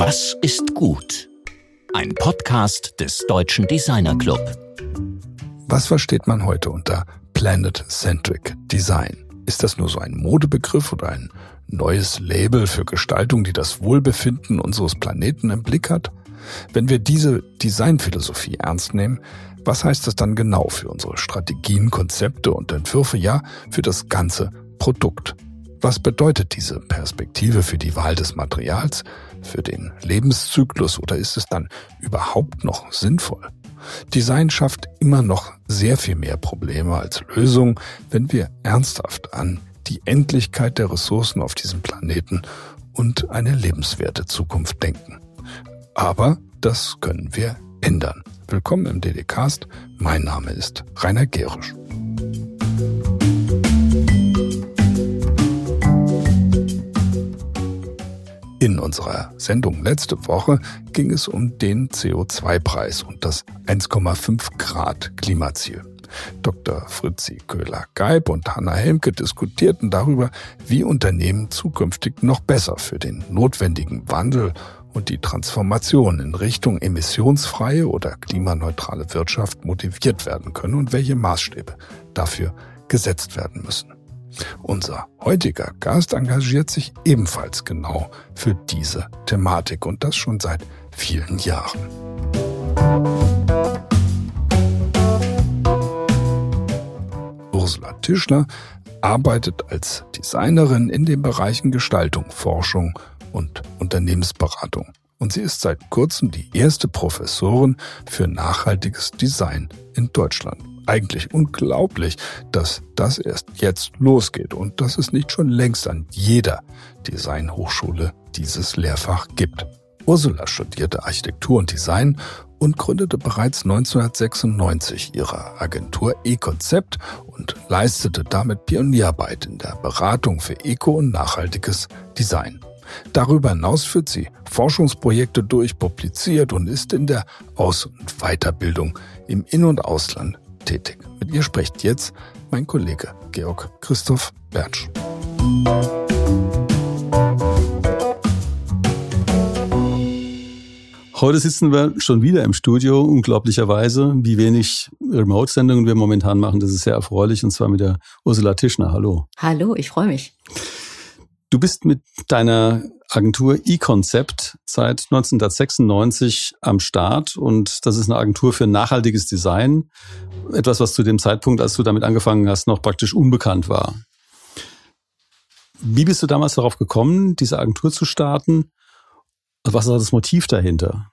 Was ist gut? Ein Podcast des Deutschen Designer Club. Was versteht man heute unter Planet-Centric Design? Ist das nur so ein Modebegriff oder ein neues Label für Gestaltung, die das Wohlbefinden unseres Planeten im Blick hat? Wenn wir diese Designphilosophie ernst nehmen, was heißt das dann genau für unsere Strategien, Konzepte und Entwürfe, ja, für das ganze Produkt? Was bedeutet diese Perspektive für die Wahl des Materials, für den Lebenszyklus oder ist es dann überhaupt noch sinnvoll? Design schafft immer noch sehr viel mehr Probleme als Lösung, wenn wir ernsthaft an die Endlichkeit der Ressourcen auf diesem Planeten und eine lebenswerte Zukunft denken. Aber das können wir ändern. Willkommen im DDcast. Mein Name ist Rainer Gerisch. Unserer Sendung letzte Woche ging es um den CO2-Preis und das 1,5 Grad Klimaziel. Dr. Fritzi Köhler-Geib und Hanna Helmke diskutierten darüber, wie Unternehmen zukünftig noch besser für den notwendigen Wandel und die Transformation in Richtung emissionsfreie oder klimaneutrale Wirtschaft motiviert werden können und welche Maßstäbe dafür gesetzt werden müssen. Unser heutiger Gast engagiert sich ebenfalls genau für diese Thematik und das schon seit vielen Jahren. Ursula Tischler arbeitet als Designerin in den Bereichen Gestaltung, Forschung und Unternehmensberatung. Und sie ist seit kurzem die erste Professorin für nachhaltiges Design in Deutschland eigentlich unglaublich, dass das erst jetzt losgeht und dass es nicht schon längst an jeder Designhochschule dieses Lehrfach gibt. Ursula studierte Architektur und Design und gründete bereits 1996 ihre Agentur E-Konzept und leistete damit Pionierarbeit in der Beratung für Eco- und nachhaltiges Design. Darüber hinaus führt sie Forschungsprojekte durch, publiziert und ist in der Aus- und Weiterbildung im In- und Ausland tätig. Mit ihr spricht jetzt mein Kollege Georg Christoph Bertsch. Heute sitzen wir schon wieder im Studio, unglaublicherweise. Wie wenig Remote-Sendungen wir momentan machen, das ist sehr erfreulich, und zwar mit der Ursula Tischner. Hallo. Hallo, ich freue mich. Du bist mit deiner Agentur eConcept seit 1996 am Start und das ist eine Agentur für nachhaltiges Design. Etwas, was zu dem Zeitpunkt, als du damit angefangen hast, noch praktisch unbekannt war. Wie bist du damals darauf gekommen, diese Agentur zu starten? Was war das Motiv dahinter?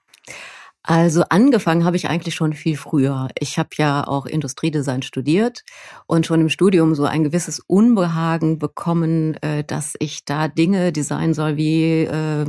Also angefangen habe ich eigentlich schon viel früher. Ich habe ja auch Industriedesign studiert und schon im Studium so ein gewisses Unbehagen bekommen, äh, dass ich da Dinge designen soll wie äh,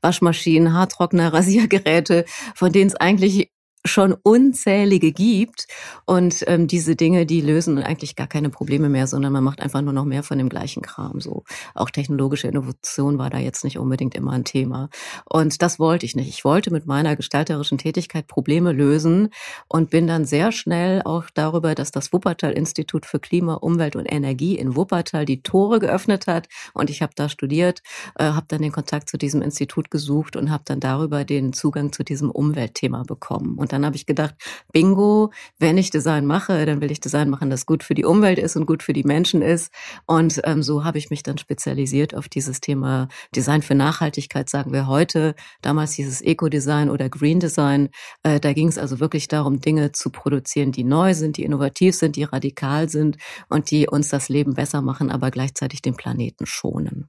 Waschmaschinen, Haartrockner, Rasiergeräte, von denen es eigentlich schon unzählige gibt. Und ähm, diese Dinge, die lösen eigentlich gar keine Probleme mehr, sondern man macht einfach nur noch mehr von dem gleichen Kram. So auch technologische Innovation war da jetzt nicht unbedingt immer ein Thema. Und das wollte ich nicht. Ich wollte mit meiner gestalterischen Tätigkeit Probleme lösen und bin dann sehr schnell auch darüber, dass das Wuppertal-Institut für Klima, Umwelt und Energie in Wuppertal die Tore geöffnet hat. Und ich habe da studiert, äh, habe dann den Kontakt zu diesem Institut gesucht und habe dann darüber den Zugang zu diesem Umweltthema bekommen. Und dann habe ich gedacht, bingo, wenn ich Design mache, dann will ich Design machen, das gut für die Umwelt ist und gut für die Menschen ist. Und ähm, so habe ich mich dann spezialisiert auf dieses Thema Design für Nachhaltigkeit, sagen wir heute. Damals hieß es Eco-Design oder Green Design. Äh, da ging es also wirklich darum, Dinge zu produzieren, die neu sind, die innovativ sind, die radikal sind und die uns das Leben besser machen, aber gleichzeitig den Planeten schonen.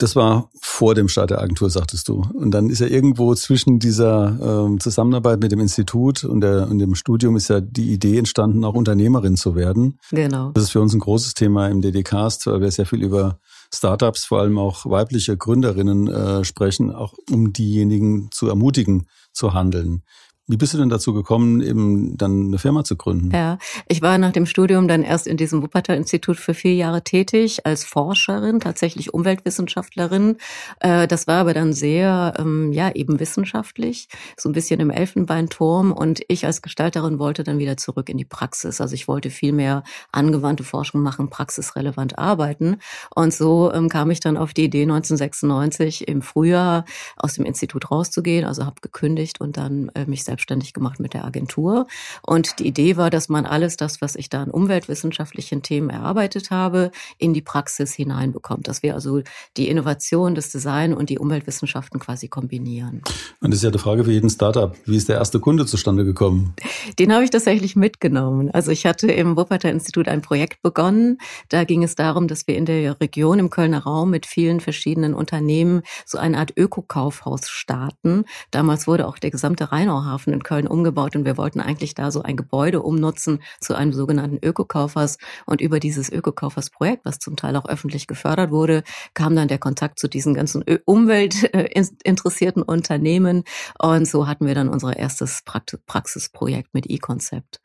Das war vor dem Start der Agentur, sagtest du. Und dann ist ja irgendwo zwischen dieser ähm, Zusammenarbeit mit dem Institut und, der, und dem Studium ist ja die Idee entstanden, auch Unternehmerin zu werden. Genau. Das ist für uns ein großes Thema im DDcast, weil wir sehr viel über Startups, vor allem auch weibliche Gründerinnen äh, sprechen, auch um diejenigen zu ermutigen, zu handeln. Wie bist du denn dazu gekommen, eben dann eine Firma zu gründen? Ja, ich war nach dem Studium dann erst in diesem Wuppertal-Institut für vier Jahre tätig als Forscherin, tatsächlich Umweltwissenschaftlerin. Äh, das war aber dann sehr, ähm, ja, eben wissenschaftlich, so ein bisschen im Elfenbeinturm. Und ich als Gestalterin wollte dann wieder zurück in die Praxis. Also ich wollte viel mehr angewandte Forschung machen, praxisrelevant arbeiten. Und so ähm, kam ich dann auf die Idee, 1996 im Frühjahr aus dem Institut rauszugehen. Also habe gekündigt und dann äh, mich selbst selbstständig gemacht mit der Agentur. Und die Idee war, dass man alles das, was ich da an umweltwissenschaftlichen Themen erarbeitet habe, in die Praxis hineinbekommt. Dass wir also die Innovation, das Design und die Umweltwissenschaften quasi kombinieren. Und das ist ja die Frage für jeden Startup. Wie ist der erste Kunde zustande gekommen? Den habe ich tatsächlich mitgenommen. Also ich hatte im Wuppertal Institut ein Projekt begonnen. Da ging es darum, dass wir in der Region im Kölner Raum mit vielen verschiedenen Unternehmen so eine Art Ökokaufhaus starten. Damals wurde auch der gesamte Rheinauhafen Flughafen in Köln umgebaut und wir wollten eigentlich da so ein Gebäude umnutzen zu einem sogenannten Ökokaufers. Und über dieses Ökokaufers-Projekt, was zum Teil auch öffentlich gefördert wurde, kam dann der Kontakt zu diesen ganzen umweltinteressierten Unternehmen. Und so hatten wir dann unser erstes Praxisprojekt mit E-Konzept.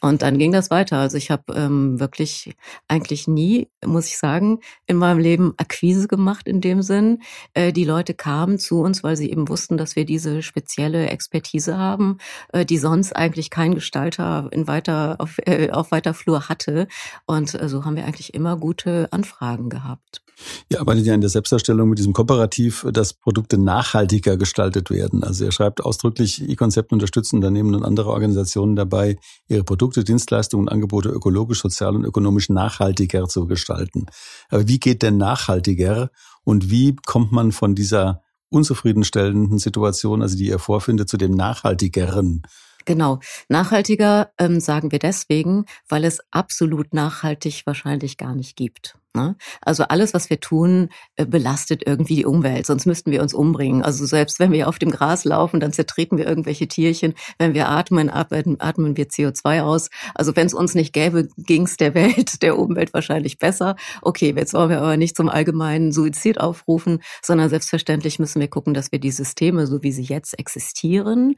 Und dann ging das weiter. Also ich habe ähm, wirklich eigentlich nie, muss ich sagen, in meinem Leben Akquise gemacht in dem Sinn. Äh, die Leute kamen zu uns, weil sie eben wussten, dass wir diese spezielle Expertise haben, äh, die sonst eigentlich kein Gestalter in weiter auf, äh, auf weiter Flur hatte. Und äh, so haben wir eigentlich immer gute Anfragen gehabt. Ihr arbeitet ja in der Selbstdarstellung mit diesem Kooperativ, dass Produkte nachhaltiger gestaltet werden. Also er schreibt ausdrücklich, E-Konzept unterstützen Unternehmen und andere Organisationen dabei, ihre Produkte Produkte, Dienstleistungen und Angebote ökologisch, sozial und ökonomisch nachhaltiger zu gestalten. Aber wie geht denn nachhaltiger und wie kommt man von dieser unzufriedenstellenden Situation, also die ihr vorfindet, zu dem nachhaltigeren? Genau. Nachhaltiger ähm, sagen wir deswegen, weil es absolut nachhaltig wahrscheinlich gar nicht gibt. Ne? Also alles, was wir tun, äh, belastet irgendwie die Umwelt, sonst müssten wir uns umbringen. Also selbst wenn wir auf dem Gras laufen, dann zertreten wir irgendwelche Tierchen. Wenn wir atmen, atmen, atmen wir CO2 aus. Also wenn es uns nicht gäbe, ging es der Welt, der Umwelt wahrscheinlich besser. Okay, jetzt wollen wir aber nicht zum allgemeinen Suizid aufrufen, sondern selbstverständlich müssen wir gucken, dass wir die Systeme, so wie sie jetzt existieren,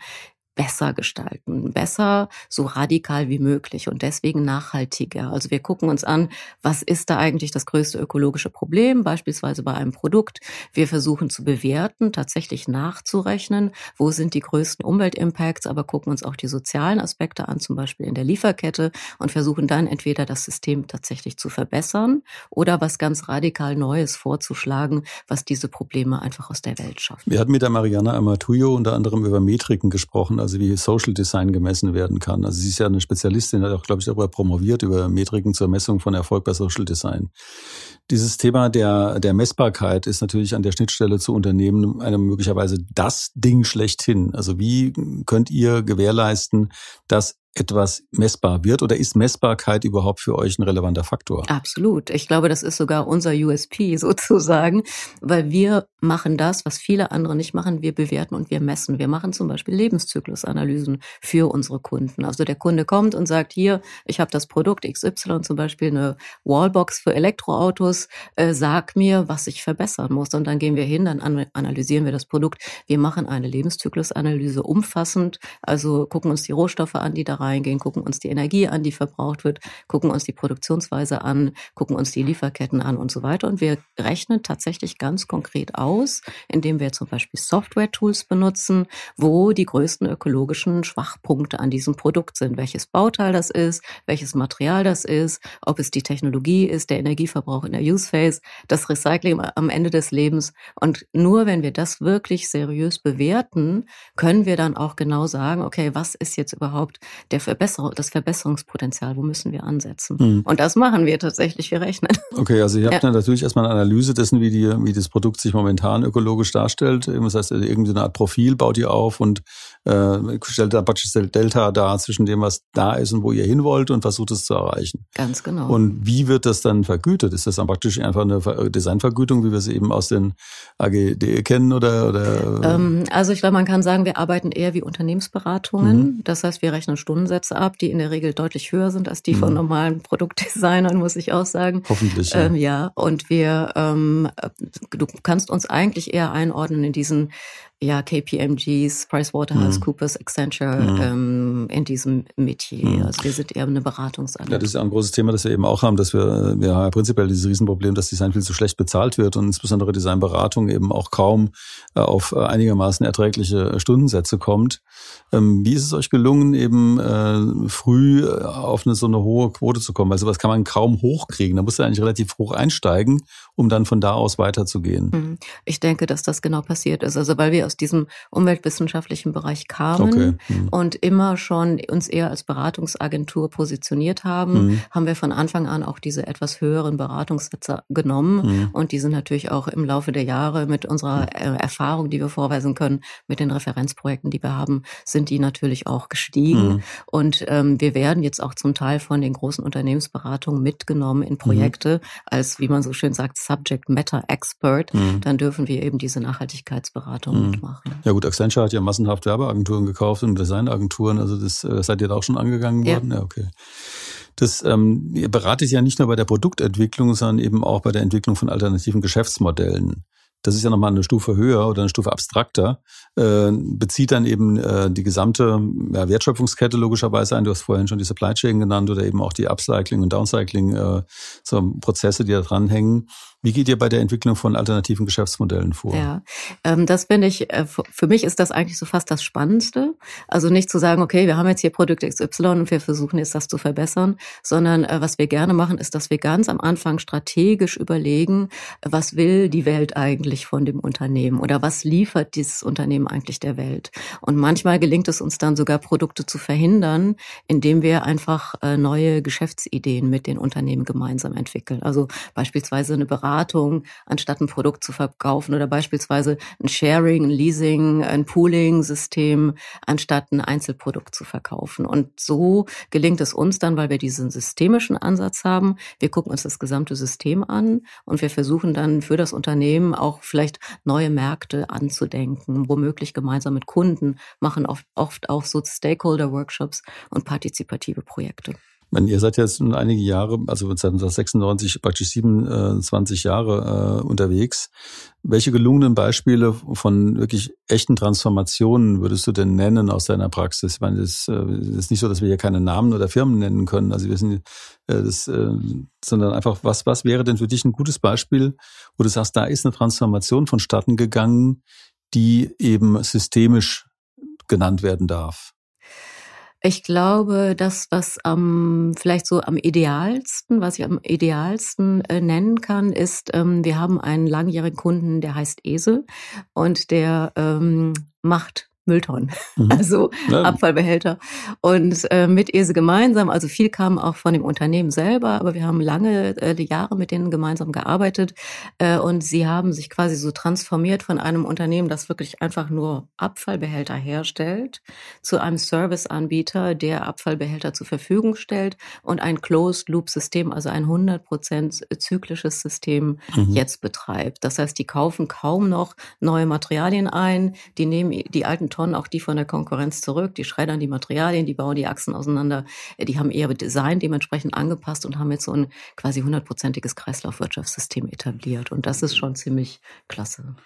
besser gestalten, besser so radikal wie möglich und deswegen nachhaltiger. Also wir gucken uns an, was ist da eigentlich das größte ökologische Problem, beispielsweise bei einem Produkt. Wir versuchen zu bewerten, tatsächlich nachzurechnen, wo sind die größten Umweltimpacts, aber gucken uns auch die sozialen Aspekte an, zum Beispiel in der Lieferkette und versuchen dann entweder das System tatsächlich zu verbessern oder was ganz radikal Neues vorzuschlagen, was diese Probleme einfach aus der Welt schafft. Wir hatten mit der Mariana Amatuyo unter anderem über Metriken gesprochen also wie Social Design gemessen werden kann. Also sie ist ja eine Spezialistin, hat auch, glaube ich, darüber promoviert, über Metriken zur Messung von Erfolg bei Social Design. Dieses Thema der, der Messbarkeit ist natürlich an der Schnittstelle zu Unternehmen eine möglicherweise das Ding schlechthin. Also wie könnt ihr gewährleisten, dass etwas messbar wird oder ist Messbarkeit überhaupt für euch ein relevanter Faktor? Absolut. Ich glaube, das ist sogar unser USP sozusagen, weil wir machen das, was viele andere nicht machen. Wir bewerten und wir messen. Wir machen zum Beispiel Lebenszyklusanalysen für unsere Kunden. Also der Kunde kommt und sagt, hier, ich habe das Produkt XY, zum Beispiel eine Wallbox für Elektroautos, äh, sag mir, was ich verbessern muss. Und dann gehen wir hin, dann analysieren wir das Produkt. Wir machen eine Lebenszyklusanalyse umfassend, also gucken uns die Rohstoffe an, die da reingehen, gucken uns die Energie an, die verbraucht wird, gucken uns die Produktionsweise an, gucken uns die Lieferketten an und so weiter. Und wir rechnen tatsächlich ganz konkret aus, indem wir zum Beispiel Software-Tools benutzen, wo die größten ökologischen Schwachpunkte an diesem Produkt sind, welches Bauteil das ist, welches Material das ist, ob es die Technologie ist, der Energieverbrauch in der Use Phase, das Recycling am Ende des Lebens. Und nur wenn wir das wirklich seriös bewerten, können wir dann auch genau sagen, okay, was ist jetzt überhaupt der Verbesserung, das Verbesserungspotenzial, wo müssen wir ansetzen? Mhm. Und das machen wir tatsächlich, wir rechnen. Okay, also ihr habt ja. dann natürlich erstmal eine Analyse dessen, wie, die, wie das Produkt sich momentan ökologisch darstellt. Das heißt, irgendwie eine Art Profil baut ihr auf und äh, stellt da praktisch Delta dar zwischen dem, was da ist und wo ihr hin wollt und versucht es zu erreichen. Ganz genau. Und wie wird das dann vergütet? Ist das dann praktisch einfach eine Designvergütung, wie wir sie eben aus den AGD kennen oder? oder? Ähm, also ich glaube, man kann sagen, wir arbeiten eher wie Unternehmensberatungen. Mhm. Das heißt, wir rechnen Stunden Stundensätze ab, die in der Regel deutlich höher sind als die mhm. von normalen Produktdesignern, muss ich auch sagen. Hoffentlich. Ja, ähm, ja. und wir, ähm, du kannst uns eigentlich eher einordnen in diesen ja, KPMGs, PricewaterhouseCoopers, mhm. Accenture mhm. ähm, in diesem Metier. Mhm. Also wir sind eher eine Beratungsagentur. Ja, das ist ein großes Thema, das wir eben auch haben, dass wir, wir haben ja prinzipiell dieses Riesenproblem, dass Design viel zu schlecht bezahlt wird und insbesondere Designberatung eben auch kaum äh, auf äh, einigermaßen erträgliche Stundensätze kommt. Ähm, wie ist es euch gelungen, eben äh, früh auf eine so eine hohe Quote zu kommen? Also was kann man kaum hochkriegen. Da muss ja eigentlich relativ hoch einsteigen, um dann von da aus weiterzugehen. Mhm. Ich denke, dass das genau passiert ist. Also weil wir aus diesem umweltwissenschaftlichen Bereich kamen okay. mhm. und immer schon uns eher als Beratungsagentur positioniert haben, mhm. haben wir von Anfang an auch diese etwas höheren Beratungssätze genommen. Mhm. Und die sind natürlich auch im Laufe der Jahre mit unserer äh, Erfahrung, die wir vorweisen können, mit den Referenzprojekten, die wir haben, sind die natürlich auch gestiegen. Mhm. Und ähm, wir werden jetzt auch zum Teil von den großen Unternehmensberatungen mitgenommen in Projekte mhm. als, wie man so schön sagt, Subject Matter Expert. Mhm. Dann dürfen wir eben diese Nachhaltigkeitsberatung mhm. mitmachen. Ja gut, Accenture hat ja massenhaft Werbeagenturen gekauft und Designagenturen. Also das äh, seid ihr da auch schon angegangen worden? Ja, ja okay. Das, ähm, ihr beratet ja nicht nur bei der Produktentwicklung, sondern eben auch bei der Entwicklung von alternativen Geschäftsmodellen das ist ja nochmal eine Stufe höher oder eine Stufe abstrakter, äh, bezieht dann eben äh, die gesamte ja, Wertschöpfungskette logischerweise ein. Du hast vorhin schon die Supply Chain genannt oder eben auch die Upcycling und Downcycling, äh, so Prozesse, die da dranhängen. Wie geht ihr bei der Entwicklung von alternativen Geschäftsmodellen vor? Ja, ähm, das finde ich, äh, für mich ist das eigentlich so fast das Spannendste. Also nicht zu sagen, okay, wir haben jetzt hier Produkt XY und wir versuchen jetzt das zu verbessern, sondern äh, was wir gerne machen, ist, dass wir ganz am Anfang strategisch überlegen, was will die Welt eigentlich von dem Unternehmen oder was liefert dieses Unternehmen eigentlich der Welt. Und manchmal gelingt es uns dann sogar, Produkte zu verhindern, indem wir einfach äh, neue Geschäftsideen mit den Unternehmen gemeinsam entwickeln. Also beispielsweise eine Beratung Beratung, anstatt ein Produkt zu verkaufen oder beispielsweise ein Sharing, ein Leasing, ein Pooling-System, anstatt ein Einzelprodukt zu verkaufen. Und so gelingt es uns dann, weil wir diesen systemischen Ansatz haben. Wir gucken uns das gesamte System an und wir versuchen dann für das Unternehmen auch vielleicht neue Märkte anzudenken, womöglich gemeinsam mit Kunden, machen oft, oft auch so Stakeholder-Workshops und partizipative Projekte meine, ihr seid jetzt nun einige Jahre, also seit 1996 praktisch 27 Jahre äh, unterwegs. Welche gelungenen Beispiele von wirklich echten Transformationen würdest du denn nennen aus deiner Praxis? Ich meine, es äh, ist nicht so, dass wir hier keine Namen oder Firmen nennen können. Also wir sind äh, das, äh, sondern einfach, was, was wäre denn für dich ein gutes Beispiel, wo du sagst, da ist eine Transformation vonstatten gegangen, die eben systemisch genannt werden darf? Ich glaube, das, was am vielleicht so am idealsten, was ich am idealsten äh, nennen kann, ist, ähm, wir haben einen langjährigen Kunden, der heißt Esel und der ähm, macht Mülltonnen, mhm. also ja. Abfallbehälter. Und äh, mit ESE gemeinsam, also viel kam auch von dem Unternehmen selber, aber wir haben lange äh, Jahre mit denen gemeinsam gearbeitet äh, und sie haben sich quasi so transformiert von einem Unternehmen, das wirklich einfach nur Abfallbehälter herstellt, zu einem Serviceanbieter, der Abfallbehälter zur Verfügung stellt und ein Closed-Loop-System, also ein 100% zyklisches System mhm. jetzt betreibt. Das heißt, die kaufen kaum noch neue Materialien ein, die nehmen die alten Tonnen auch die von der Konkurrenz zurück. Die schreddern die Materialien, die bauen die Achsen auseinander. Äh, die haben eher Design dementsprechend angepasst und haben jetzt so ein quasi hundertprozentiges Kreislaufwirtschaftssystem etabliert. Und das ist schon ziemlich klasse.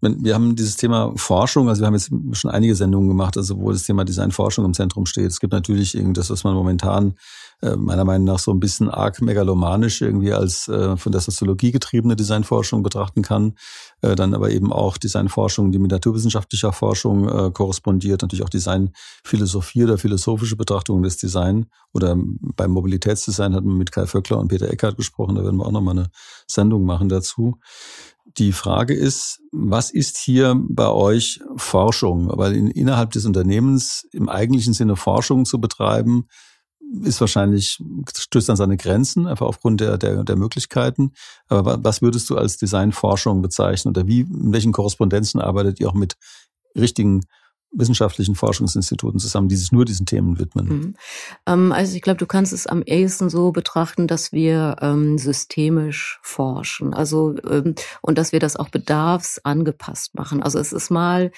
Wir haben dieses Thema Forschung, also wir haben jetzt schon einige Sendungen gemacht, also wo das Thema Designforschung im Zentrum steht. Es gibt natürlich irgendwas, was man momentan äh, meiner Meinung nach so ein bisschen arg megalomanisch irgendwie als äh, von der Soziologie getriebene Designforschung betrachten kann, äh, dann aber eben auch Designforschung, die mit naturwissenschaftlicher Forschung äh, korrespondiert, natürlich auch Designphilosophie oder philosophische Betrachtungen des Design oder beim Mobilitätsdesign hat man mit Kai Vöckler und Peter Eckert gesprochen, da werden wir auch nochmal eine Sendung machen dazu. Die Frage ist, was ist hier bei euch Forschung? Weil in, innerhalb des Unternehmens im eigentlichen Sinne Forschung zu betreiben, ist wahrscheinlich, stößt an seine Grenzen, einfach aufgrund der, der, der Möglichkeiten. Aber was würdest du als Designforschung bezeichnen oder wie, in welchen Korrespondenzen arbeitet ihr auch mit richtigen wissenschaftlichen Forschungsinstituten zusammen, die sich nur diesen Themen widmen? Mhm. Ähm, also ich glaube, du kannst es am ehesten so betrachten, dass wir ähm, systemisch forschen. Also ähm, und dass wir das auch bedarfsangepasst machen. Also es ist mal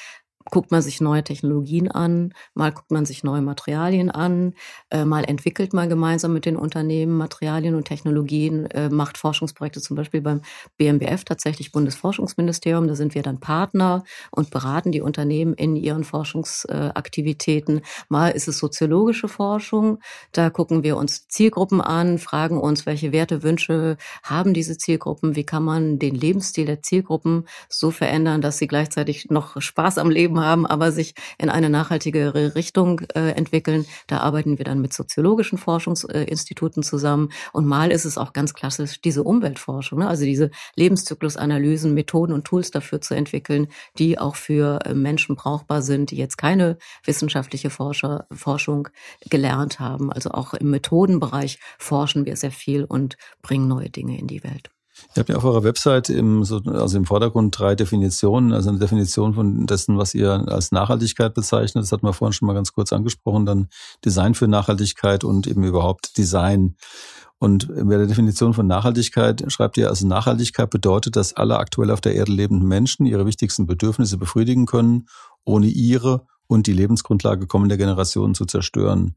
guckt man sich neue Technologien an, mal guckt man sich neue Materialien an, äh, mal entwickelt man gemeinsam mit den Unternehmen Materialien und Technologien, äh, macht Forschungsprojekte zum Beispiel beim BMBF, tatsächlich Bundesforschungsministerium. Da sind wir dann Partner und beraten die Unternehmen in ihren Forschungsaktivitäten. Mal ist es soziologische Forschung. Da gucken wir uns Zielgruppen an, fragen uns, welche Werte, Wünsche haben diese Zielgruppen, wie kann man den Lebensstil der Zielgruppen so verändern, dass sie gleichzeitig noch Spaß am Leben haben, aber sich in eine nachhaltigere Richtung äh, entwickeln. Da arbeiten wir dann mit soziologischen Forschungsinstituten zusammen. Und mal ist es auch ganz klassisch diese Umweltforschung, ne? also diese Lebenszyklusanalysen, Methoden und Tools dafür zu entwickeln, die auch für äh, Menschen brauchbar sind, die jetzt keine wissenschaftliche Forscher, Forschung gelernt haben. Also auch im Methodenbereich forschen wir sehr viel und bringen neue Dinge in die Welt. Ihr habt ja auf eurer Website im, also im Vordergrund drei Definitionen, also eine Definition von dessen, was ihr als Nachhaltigkeit bezeichnet. Das hatten wir vorhin schon mal ganz kurz angesprochen. Dann Design für Nachhaltigkeit und eben überhaupt Design. Und bei der Definition von Nachhaltigkeit schreibt ihr, also Nachhaltigkeit bedeutet, dass alle aktuell auf der Erde lebenden Menschen ihre wichtigsten Bedürfnisse befriedigen können, ohne ihre und die Lebensgrundlage kommender Generationen zu zerstören.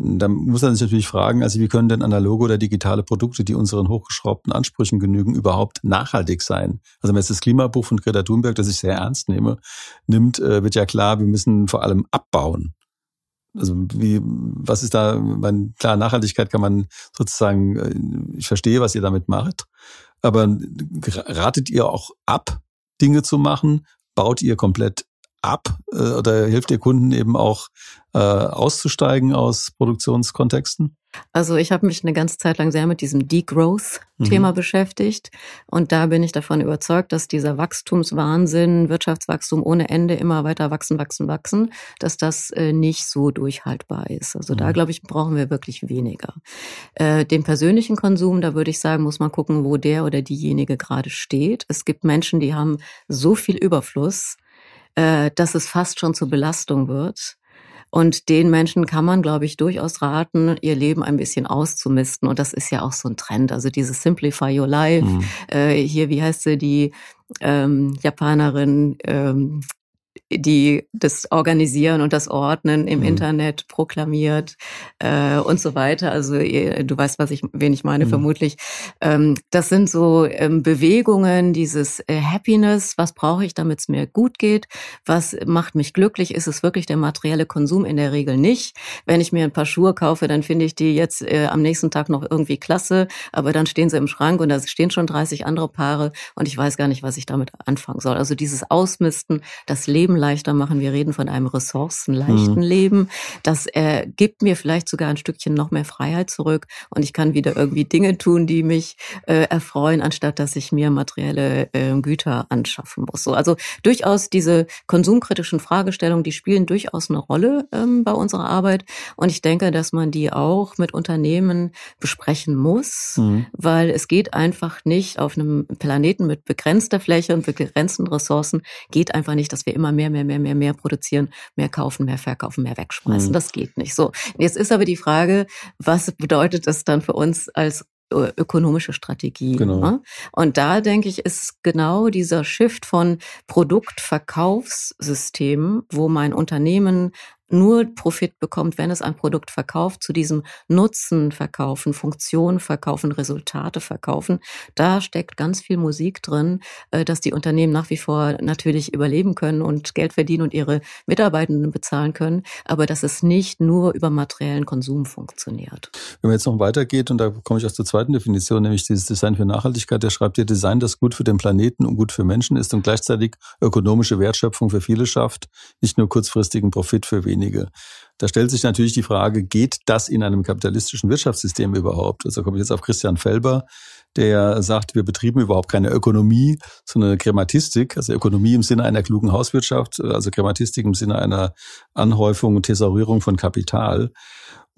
Da muss man sich natürlich fragen, also wie können denn analoge oder digitale Produkte, die unseren hochgeschraubten Ansprüchen genügen, überhaupt nachhaltig sein? Also wenn man jetzt das Klimabuch von Greta Thunberg, das ich sehr ernst nehme, nimmt, äh, wird ja klar, wir müssen vor allem abbauen. Also wie, was ist da, mein, klar, Nachhaltigkeit kann man sozusagen, äh, ich verstehe, was ihr damit macht, aber ratet ihr auch ab, Dinge zu machen? Baut ihr komplett ab äh, oder hilft ihr Kunden eben auch äh, auszusteigen aus Produktionskontexten? Also ich habe mich eine ganze Zeit lang sehr mit diesem Degrowth-Thema mhm. beschäftigt und da bin ich davon überzeugt, dass dieser Wachstumswahnsinn, Wirtschaftswachstum ohne Ende immer weiter wachsen, wachsen, wachsen, dass das äh, nicht so durchhaltbar ist. Also mhm. da glaube ich brauchen wir wirklich weniger. Äh, den persönlichen Konsum, da würde ich sagen, muss man gucken, wo der oder diejenige gerade steht. Es gibt Menschen, die haben so viel Überfluss, äh, dass es fast schon zur Belastung wird. Und den Menschen kann man, glaube ich, durchaus raten, ihr Leben ein bisschen auszumisten. Und das ist ja auch so ein Trend. Also dieses Simplify Your Life. Mhm. Äh, hier, wie heißt sie, die ähm, Japanerin, ähm, die das Organisieren und das Ordnen im mhm. Internet proklamiert äh, und so weiter. Also du weißt, was ich, wen ich meine, mhm. vermutlich. Ähm, das sind so ähm, Bewegungen, dieses äh, Happiness, was brauche ich, damit es mir gut geht, was macht mich glücklich, ist es wirklich der materielle Konsum in der Regel nicht. Wenn ich mir ein paar Schuhe kaufe, dann finde ich die jetzt äh, am nächsten Tag noch irgendwie klasse, aber dann stehen sie im Schrank und da stehen schon 30 andere Paare und ich weiß gar nicht, was ich damit anfangen soll. Also dieses Ausmisten, das Leben leichter machen. Wir reden von einem ressourcenleichten mhm. Leben. Das äh, gibt mir vielleicht sogar ein Stückchen noch mehr Freiheit zurück und ich kann wieder irgendwie Dinge tun, die mich äh, erfreuen, anstatt dass ich mir materielle äh, Güter anschaffen muss. So, also durchaus diese konsumkritischen Fragestellungen, die spielen durchaus eine Rolle ähm, bei unserer Arbeit und ich denke, dass man die auch mit Unternehmen besprechen muss, mhm. weil es geht einfach nicht auf einem Planeten mit begrenzter Fläche und begrenzten Ressourcen geht einfach nicht, dass wir immer mehr mehr, mehr, mehr, mehr, produzieren, mehr kaufen, mehr verkaufen, mehr wegschmeißen. Mhm. Das geht nicht. So. Jetzt ist aber die Frage, was bedeutet das dann für uns als äh, ökonomische Strategie. Genau. Ne? Und da denke ich, ist genau dieser Shift von Produktverkaufssystemen, wo mein Unternehmen nur Profit bekommt, wenn es ein Produkt verkauft, zu diesem Nutzen verkaufen, Funktion verkaufen, Resultate verkaufen. Da steckt ganz viel Musik drin, äh, dass die Unternehmen nach wie vor natürlich überleben können und Geld verdienen und ihre Mitarbeitenden bezahlen können, aber dass es nicht nur über materiellen Konsum funktioniert. Wenn man jetzt noch weitergeht, und da komme ich auch zur zweiten Definition, nämlich dieses Design für Nachhaltigkeit, der schreibt ihr Design, das gut für den Planeten und gut für Menschen ist und gleichzeitig ökonomische Wertschöpfung für viele schafft, nicht nur kurzfristigen Profit für wenige wenige. Da stellt sich natürlich die Frage, geht das in einem kapitalistischen Wirtschaftssystem überhaupt? Also komme ich jetzt auf Christian Felber, der sagt, wir betrieben überhaupt keine Ökonomie, sondern Krematistik, also Ökonomie im Sinne einer klugen Hauswirtschaft, also Krematistik im Sinne einer Anhäufung und Thesaurierung von Kapital.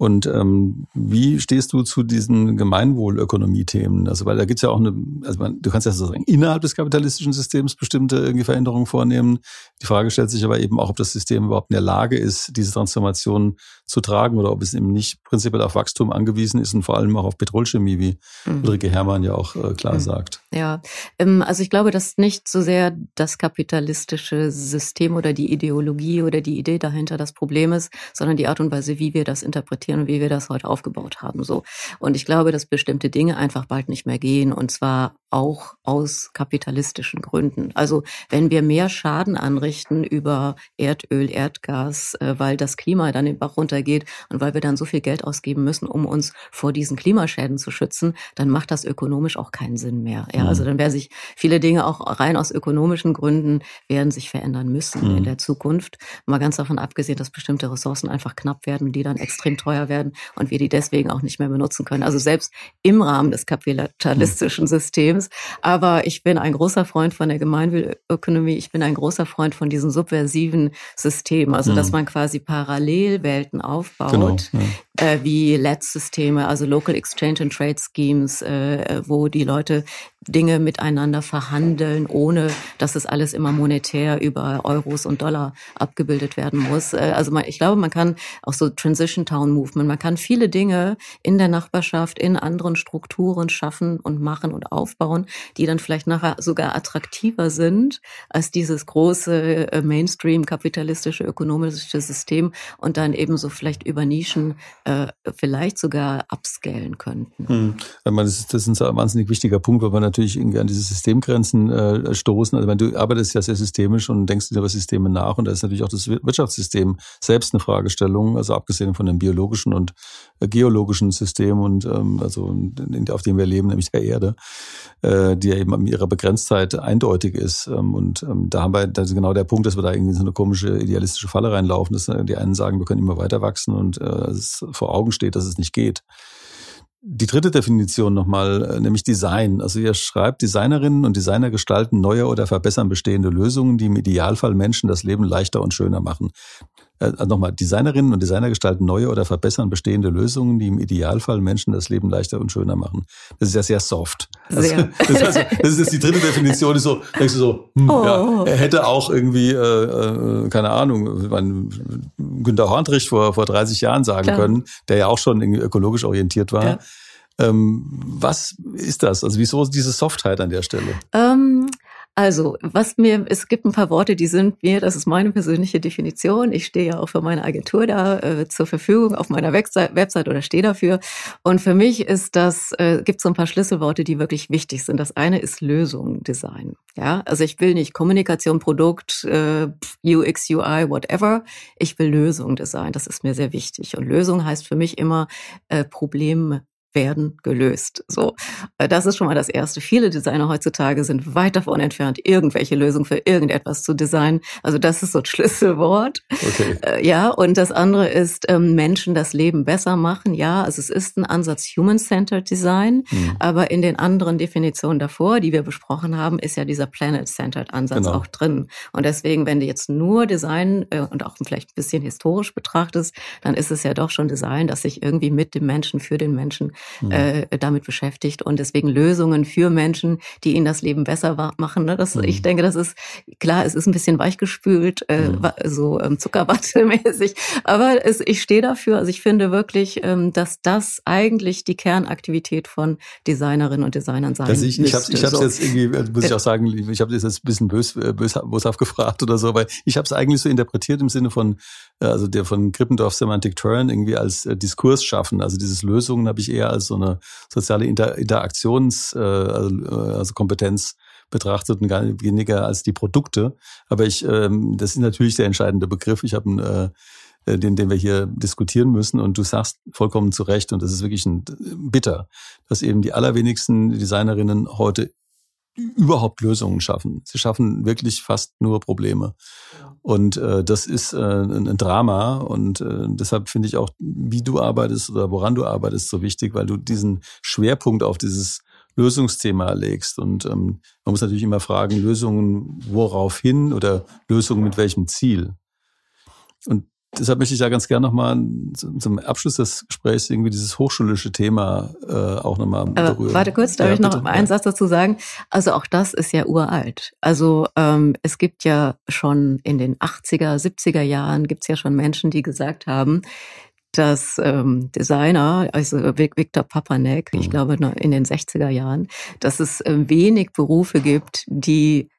Und ähm, wie stehst du zu diesen Gemeinwohlökonomie-Themen? Also weil da gibt's ja auch eine, also man, du kannst ja sozusagen innerhalb des kapitalistischen Systems bestimmte irgendwie Veränderungen vornehmen. Die Frage stellt sich aber eben auch, ob das System überhaupt in der Lage ist, diese Transformation zu tragen oder ob es eben nicht prinzipiell auf Wachstum angewiesen ist und vor allem auch auf Petrolchemie, wie mhm. Ulrike Herrmann ja auch äh, klar mhm. sagt. Ja, ähm, also ich glaube, dass nicht so sehr das kapitalistische System oder die Ideologie oder die Idee dahinter das Problem ist, sondern die Art und Weise, wie wir das interpretieren reflektieren, wie wir das heute aufgebaut haben. So. Und ich glaube, dass bestimmte Dinge einfach bald nicht mehr gehen. Und zwar auch aus kapitalistischen Gründen. Also wenn wir mehr Schaden anrichten über Erdöl, Erdgas, äh, weil das Klima dann den Bach runtergeht und weil wir dann so viel Geld ausgeben müssen, um uns vor diesen Klimaschäden zu schützen, dann macht das ökonomisch auch keinen Sinn mehr. Ja, also mhm. dann werden sich viele Dinge auch rein aus ökonomischen Gründen werden sich verändern müssen mhm. in der Zukunft. Mal ganz davon abgesehen, dass bestimmte Ressourcen einfach knapp werden, die dann extrem teuer werden und wir die deswegen auch nicht mehr benutzen können. Also selbst im Rahmen des kapitalistischen mhm. Systems Systems. Aber ich bin ein großer Freund von der Gemeinwohlökonomie. Ich bin ein großer Freund von diesen subversiven Systemen. Also, mhm. dass man quasi Parallelwelten aufbaut, genau, ja. Äh, wie LED-Systeme, also Local Exchange and Trade Schemes, äh, wo die Leute Dinge miteinander verhandeln, ohne dass es alles immer monetär über Euros und Dollar abgebildet werden muss. Äh, also man, ich glaube, man kann auch so Transition Town Movement, man kann viele Dinge in der Nachbarschaft, in anderen Strukturen schaffen und machen und aufbauen, die dann vielleicht nachher sogar attraktiver sind als dieses große äh, Mainstream kapitalistische ökonomische System und dann eben so vielleicht über Nischen äh, vielleicht sogar upscalen könnten. Hm. Das ist, das ist ein wahnsinnig wichtiger Punkt, weil man natürlich irgendwie an diese Systemgrenzen äh, stoßen. Also wenn du arbeitest ja sehr systemisch und denkst über Systeme nach und da ist natürlich auch das Wirtschaftssystem selbst eine Fragestellung, also abgesehen von dem biologischen und äh, geologischen System und ähm, also auf dem wir leben, nämlich der Erde, äh, die ja eben an ihrer Begrenztheit eindeutig ist. Ähm, und ähm, da haben wir, das ist genau der Punkt, dass wir da irgendwie in so eine komische idealistische Falle reinlaufen, dass äh, die einen sagen, wir können immer weiter wachsen und äh, es vor Augen steht, dass es nicht geht. Die dritte Definition nochmal, äh, nämlich Design. Also ihr schreibt, Designerinnen und Designer gestalten neue oder verbessern bestehende Lösungen, die im Idealfall Menschen das Leben leichter und schöner machen. Also nochmal, Designerinnen und Designer gestalten neue oder verbessern bestehende Lösungen, die im Idealfall Menschen das Leben leichter und schöner machen. Das ist ja sehr soft. Also, sehr. Das, ist also, das ist jetzt die dritte Definition, ist so, denkst du so, hm, oh. ja, er hätte auch irgendwie, äh, äh, keine Ahnung, mein, Günter Hornrich vor, vor 30 Jahren sagen Klar. können, der ja auch schon irgendwie ökologisch orientiert war. Ja. Ähm, was ist das? Also wieso diese Softheit an der Stelle? Ähm, also, was mir, es gibt ein paar Worte, die sind mir, das ist meine persönliche Definition. Ich stehe ja auch für meine Agentur da äh, zur Verfügung auf meiner Website, Website oder stehe dafür. Und für mich ist das, äh, gibt so ein paar Schlüsselworte, die wirklich wichtig sind. Das eine ist Lösung Design. Ja, also ich will nicht Kommunikation, Produkt, äh, UX, UI, whatever. Ich will Lösung Design. Das ist mir sehr wichtig. Und Lösung heißt für mich immer äh, Problem werden gelöst. So, äh, das ist schon mal das Erste. Viele Designer heutzutage sind weit davon entfernt, irgendwelche Lösungen für irgendetwas zu designen. Also das ist so ein Schlüsselwort. Okay. Äh, ja, und das andere ist ähm, Menschen das Leben besser machen. Ja, also es ist ein Ansatz Human-Centered Design, mhm. aber in den anderen Definitionen davor, die wir besprochen haben, ist ja dieser Planet-Centered Ansatz genau. auch drin. Und deswegen, wenn du jetzt nur Design äh, und auch vielleicht ein bisschen historisch betrachtest, dann ist es ja doch schon Design, das sich irgendwie mit dem Menschen, für den Menschen. Äh, damit beschäftigt und deswegen Lösungen für Menschen, die ihnen das Leben besser machen. Ne? Das, mhm. Ich denke, das ist klar, es ist ein bisschen weichgespült, äh, mhm. so ähm, Zuckerwatte-mäßig, aber es, ich stehe dafür. Also ich finde wirklich, ähm, dass das eigentlich die Kernaktivität von Designerinnen und Designern sein also ich, ich habe ich hab's so. jetzt irgendwie, äh, muss ich auch sagen, ich habe das jetzt ein bisschen bös, äh, bös, boshaft gefragt oder so, weil ich habe es eigentlich so interpretiert im Sinne von, äh, also der von Krippendorf Semantic Turn irgendwie als äh, Diskurs schaffen. Also dieses Lösungen habe ich eher als so eine soziale Inter Interaktions, äh, also, äh, also Kompetenz betrachtet und gar weniger als die Produkte. Aber ich, ähm, das ist natürlich der entscheidende Begriff. Ich habe äh, den, den wir hier diskutieren müssen. Und du sagst vollkommen zu Recht, und das ist wirklich ein, bitter, dass eben die allerwenigsten Designerinnen heute überhaupt Lösungen schaffen. Sie schaffen wirklich fast nur Probleme. Und äh, das ist äh, ein, Drama. Und äh, deshalb finde ich auch, wie du arbeitest oder woran du arbeitest, so wichtig, weil du diesen Schwerpunkt auf dieses Lösungsthema legst. Und ähm, man muss natürlich immer fragen, Lösungen worauf hin oder Lösungen mit welchem Ziel? Und deshalb möchte ich da ganz gerne nochmal zum Abschluss des Gesprächs irgendwie dieses hochschulische Thema äh, auch nochmal berühren. Warte kurz, darf ja, ich noch bitte? einen Satz dazu sagen? Also auch das ist ja uralt. Also ähm, es gibt ja schon in den 80er, 70er Jahren gibt es ja schon Menschen, die gesagt haben, dass ähm, Designer, also Viktor Papanek, mhm. ich glaube in den 60er Jahren, dass es äh, wenig Berufe gibt, die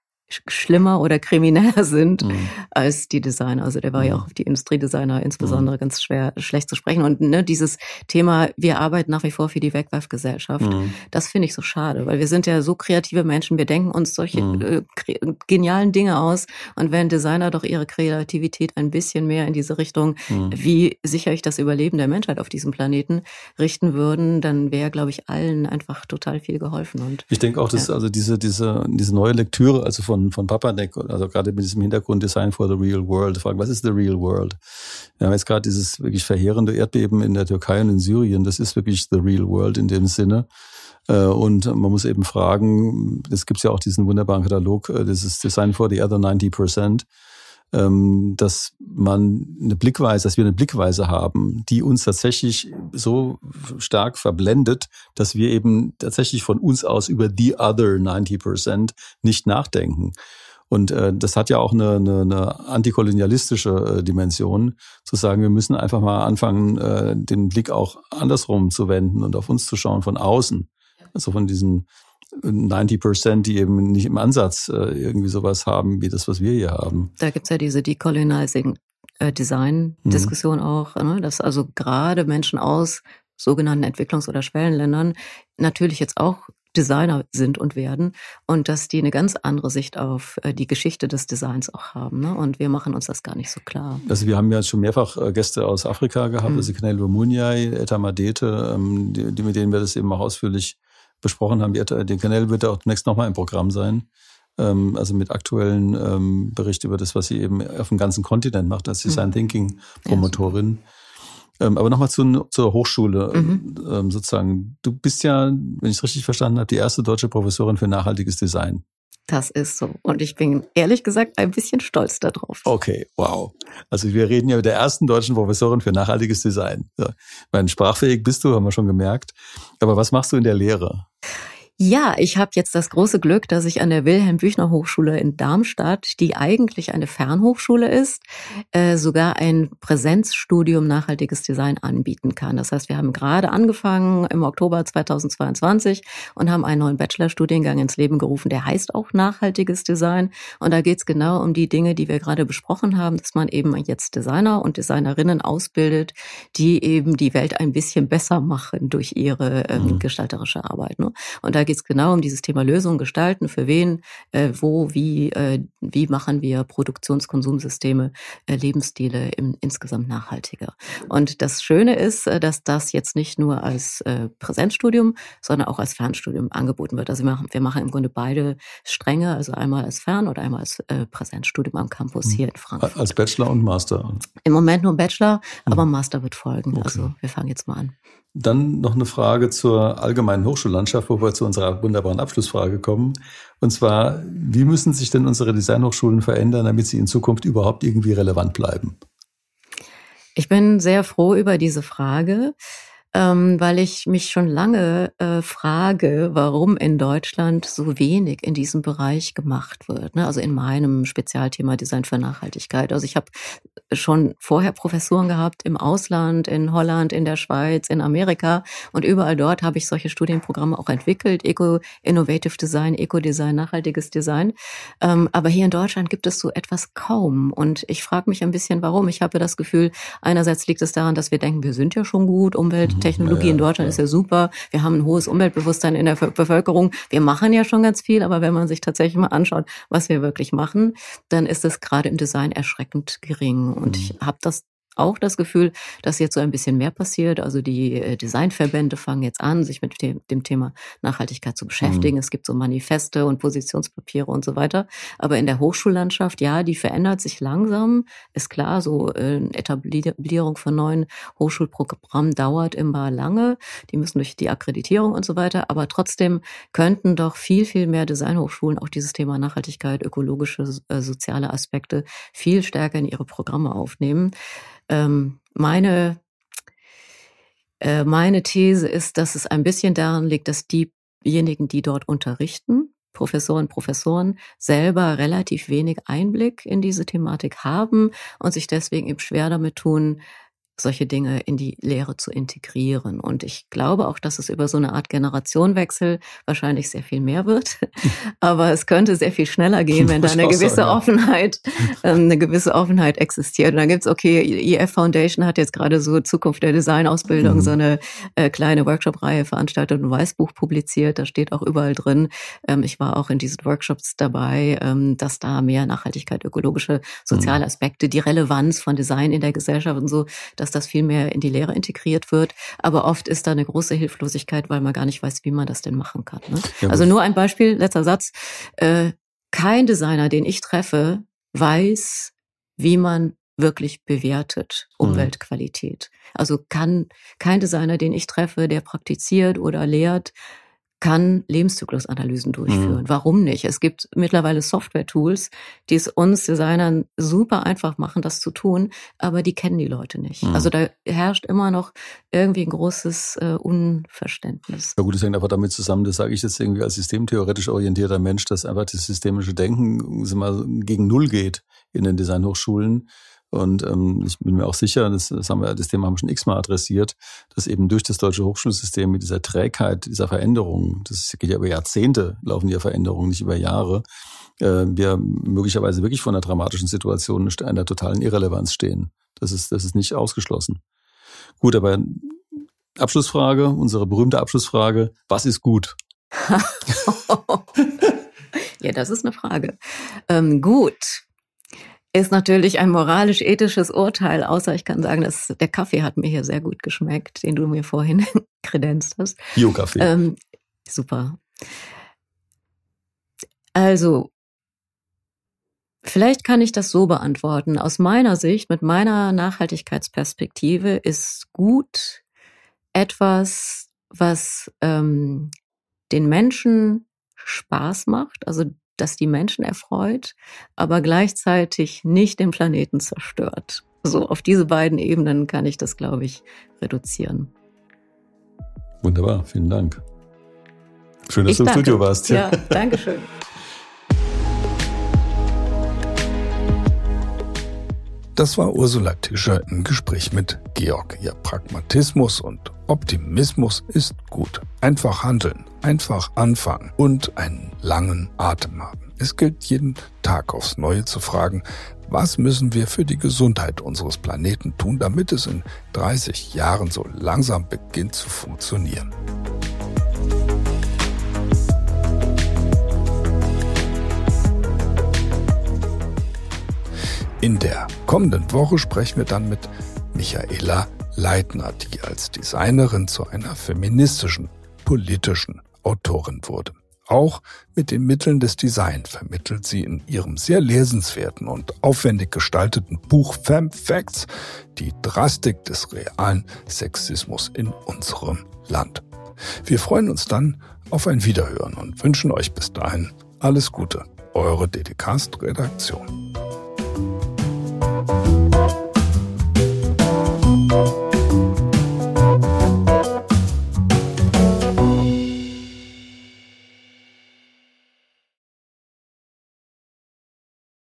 schlimmer oder krimineller sind mhm. als die Designer. Also der war mhm. ja auch auf die Industriedesigner insbesondere mhm. ganz schwer schlecht zu sprechen. Und ne, dieses Thema, wir arbeiten nach wie vor für die Wegwerfgesellschaft, mhm. das finde ich so schade, weil wir sind ja so kreative Menschen, wir denken uns solche mhm. äh, genialen Dinge aus. Und wenn Designer doch ihre Kreativität ein bisschen mehr in diese Richtung, mhm. wie sichere ich das Überleben der Menschheit auf diesem Planeten, richten würden, dann wäre, glaube ich, allen einfach total viel geholfen. Und ich denke auch, dass ja. also diese, diese, diese neue Lektüre, also von von, von Papanek, also gerade mit diesem Hintergrund Design for the Real World, fragen, was ist the real world? Wir haben jetzt gerade dieses wirklich verheerende Erdbeben in der Türkei und in Syrien, das ist wirklich the real world in dem Sinne. Äh, und man muss eben fragen, es gibt ja auch diesen wunderbaren Katalog, äh, das ist Design for the other 90 Percent dass man eine Blickweise, dass wir eine Blickweise haben, die uns tatsächlich so stark verblendet, dass wir eben tatsächlich von uns aus über the other 90 Percent nicht nachdenken. Und äh, das hat ja auch eine, eine, eine antikolonialistische äh, Dimension, zu sagen, wir müssen einfach mal anfangen, äh, den Blick auch andersrum zu wenden und auf uns zu schauen von außen. Also von diesen 90 Prozent, die eben nicht im Ansatz äh, irgendwie sowas haben, wie das, was wir hier haben. Da gibt's ja diese Decolonizing äh, Design-Diskussion mhm. auch, ne? dass also gerade Menschen aus sogenannten Entwicklungs- oder Schwellenländern natürlich jetzt auch Designer sind und werden und dass die eine ganz andere Sicht auf äh, die Geschichte des Designs auch haben. Ne? Und wir machen uns das gar nicht so klar. Also wir haben ja schon mehrfach Gäste aus Afrika gehabt, mhm. also Knelo Muniai, Eta Madete, ähm, die, die, mit denen wir das eben auch ausführlich besprochen haben. Den Kanal wird auch demnächst nochmal im Programm sein. Ähm, also mit aktuellen ähm, Bericht über das, was sie eben auf dem ganzen Kontinent macht als Design mhm. Thinking Promotorin. Ja, ähm, aber nochmal zu, zur Hochschule mhm. ähm, sozusagen. Du bist ja, wenn ich es richtig verstanden habe, die erste deutsche Professorin für nachhaltiges Design. Das ist so. Und ich bin ehrlich gesagt ein bisschen stolz darauf. Okay, wow. Also wir reden ja mit der ersten deutschen Professorin für nachhaltiges Design. So. Mein sprachfähig bist du, haben wir schon gemerkt. Aber was machst du in der Lehre? Ja, ich habe jetzt das große Glück, dass ich an der Wilhelm Büchner Hochschule in Darmstadt, die eigentlich eine Fernhochschule ist, äh, sogar ein Präsenzstudium nachhaltiges Design anbieten kann. Das heißt, wir haben gerade angefangen im Oktober 2022 und haben einen neuen Bachelorstudiengang ins Leben gerufen, der heißt auch nachhaltiges Design. Und da geht es genau um die Dinge, die wir gerade besprochen haben, dass man eben jetzt Designer und Designerinnen ausbildet, die eben die Welt ein bisschen besser machen durch ihre ähm, mhm. gestalterische Arbeit. Ne? Und da geht es genau um dieses Thema Lösung gestalten, für wen, äh, wo, wie, äh, wie machen wir Produktionskonsumsysteme, äh, Lebensstile im, insgesamt nachhaltiger. Und das Schöne ist, äh, dass das jetzt nicht nur als äh, Präsenzstudium, sondern auch als Fernstudium angeboten wird. Also wir machen, wir machen im Grunde beide Stränge, also einmal als Fern- oder einmal als äh, Präsenzstudium am Campus mhm. hier in Frankfurt. Als Bachelor und Master? Im Moment nur Bachelor, aber Master wird folgen. Okay. Also wir fangen jetzt mal an. Dann noch eine Frage zur allgemeinen Hochschullandschaft, wo wir zu unserer wunderbaren Abschlussfrage kommen. Und zwar, wie müssen sich denn unsere Designhochschulen verändern, damit sie in Zukunft überhaupt irgendwie relevant bleiben? Ich bin sehr froh über diese Frage ähm, weil ich mich schon lange äh, frage, warum in Deutschland so wenig in diesem Bereich gemacht wird. Ne? Also in meinem Spezialthema Design für Nachhaltigkeit. Also ich habe schon vorher Professuren gehabt im Ausland, in Holland, in der Schweiz, in Amerika und überall dort habe ich solche Studienprogramme auch entwickelt. Eco Innovative Design, Eco-Design, nachhaltiges Design. Ähm, aber hier in Deutschland gibt es so etwas kaum und ich frage mich ein bisschen, warum. Ich habe das Gefühl, einerseits liegt es daran, dass wir denken, wir sind ja schon gut, Umwelt, Technologie ja, in Deutschland ja. ist ja super. Wir haben ein hohes Umweltbewusstsein in der Bevölkerung. Wir machen ja schon ganz viel, aber wenn man sich tatsächlich mal anschaut, was wir wirklich machen, dann ist es gerade im Design erschreckend gering. Und mhm. ich habe das auch das Gefühl, dass jetzt so ein bisschen mehr passiert. Also die äh, Designverbände fangen jetzt an, sich mit dem, dem Thema Nachhaltigkeit zu beschäftigen. Mhm. Es gibt so Manifeste und Positionspapiere und so weiter. Aber in der Hochschullandschaft, ja, die verändert sich langsam. Ist klar, so äh, Etablierung von neuen Hochschulprogrammen dauert immer lange. Die müssen durch die Akkreditierung und so weiter. Aber trotzdem könnten doch viel, viel mehr Designhochschulen auch dieses Thema Nachhaltigkeit, ökologische, äh, soziale Aspekte viel stärker in ihre Programme aufnehmen. Ähm, meine, äh, meine These ist, dass es ein bisschen daran liegt, dass diejenigen, die dort unterrichten, Professoren, Professoren selber relativ wenig Einblick in diese Thematik haben und sich deswegen eben schwer damit tun, solche Dinge in die Lehre zu integrieren. Und ich glaube auch, dass es über so eine Art Generationenwechsel wahrscheinlich sehr viel mehr wird. Aber es könnte sehr viel schneller gehen, wenn da eine gewisse Offenheit, ähm, eine gewisse Offenheit existiert. Und dann gibt's okay, EF Foundation hat jetzt gerade so Zukunft der Designausbildung, mhm. so eine äh, kleine Workshop-Reihe veranstaltet und ein Weißbuch publiziert. Da steht auch überall drin. Ähm, ich war auch in diesen Workshops dabei, ähm, dass da mehr Nachhaltigkeit, ökologische, soziale mhm. Aspekte, die Relevanz von Design in der Gesellschaft und so, dass das viel mehr in die Lehre integriert wird. Aber oft ist da eine große Hilflosigkeit, weil man gar nicht weiß, wie man das denn machen kann. Ne? Ja, also nur ein Beispiel, letzter Satz. Äh, kein Designer, den ich treffe, weiß, wie man wirklich bewertet mhm. Umweltqualität. Also kann kein Designer, den ich treffe, der praktiziert oder lehrt, kann Lebenszyklusanalysen durchführen. Mhm. Warum nicht? Es gibt mittlerweile Software-Tools, die es uns Designern super einfach machen, das zu tun, aber die kennen die Leute nicht. Mhm. Also da herrscht immer noch irgendwie ein großes äh, Unverständnis. Ja gut, das hängt einfach damit zusammen, das sage ich jetzt irgendwie als systemtheoretisch orientierter Mensch, dass einfach das systemische Denken mal, gegen Null geht in den Designhochschulen. Und ähm, ich bin mir auch sicher, das, das, haben wir, das Thema haben wir schon x-mal adressiert, dass eben durch das deutsche Hochschulsystem mit dieser Trägheit, dieser Veränderung, das geht ja über Jahrzehnte, laufen die Veränderungen, nicht über Jahre, äh, wir möglicherweise wirklich vor einer dramatischen Situation, einer totalen Irrelevanz stehen. Das ist, das ist nicht ausgeschlossen. Gut, aber Abschlussfrage, unsere berühmte Abschlussfrage, was ist gut? ja, das ist eine Frage. Ähm, gut ist natürlich ein moralisch-ethisches Urteil, außer ich kann sagen, dass der Kaffee hat mir hier sehr gut geschmeckt, den du mir vorhin kredenzt hast. Bio-Kaffee. Ähm, super. Also, vielleicht kann ich das so beantworten. Aus meiner Sicht, mit meiner Nachhaltigkeitsperspektive, ist gut etwas, was ähm, den Menschen Spaß macht, also das die Menschen erfreut, aber gleichzeitig nicht den Planeten zerstört. So auf diese beiden Ebenen kann ich das, glaube ich, reduzieren. Wunderbar, vielen Dank. Schön, dass ich du im danke. Studio warst. Ja, ja danke schön. Das war Ursula Tischer im Gespräch mit Georg. Ihr Pragmatismus und Optimismus ist gut. Einfach handeln, einfach anfangen und einen langen Atem haben. Es gilt jeden Tag aufs Neue zu fragen, was müssen wir für die Gesundheit unseres Planeten tun, damit es in 30 Jahren so langsam beginnt zu funktionieren. In der kommenden Woche sprechen wir dann mit Michaela Leitner, die als Designerin zu einer feministischen, politischen Autorin wurde. Auch mit den Mitteln des Design vermittelt sie in ihrem sehr lesenswerten und aufwendig gestalteten Buch Fem Facts die Drastik des realen Sexismus in unserem Land. Wir freuen uns dann auf ein Wiederhören und wünschen euch bis dahin alles Gute. Eure DDCast-Redaktion.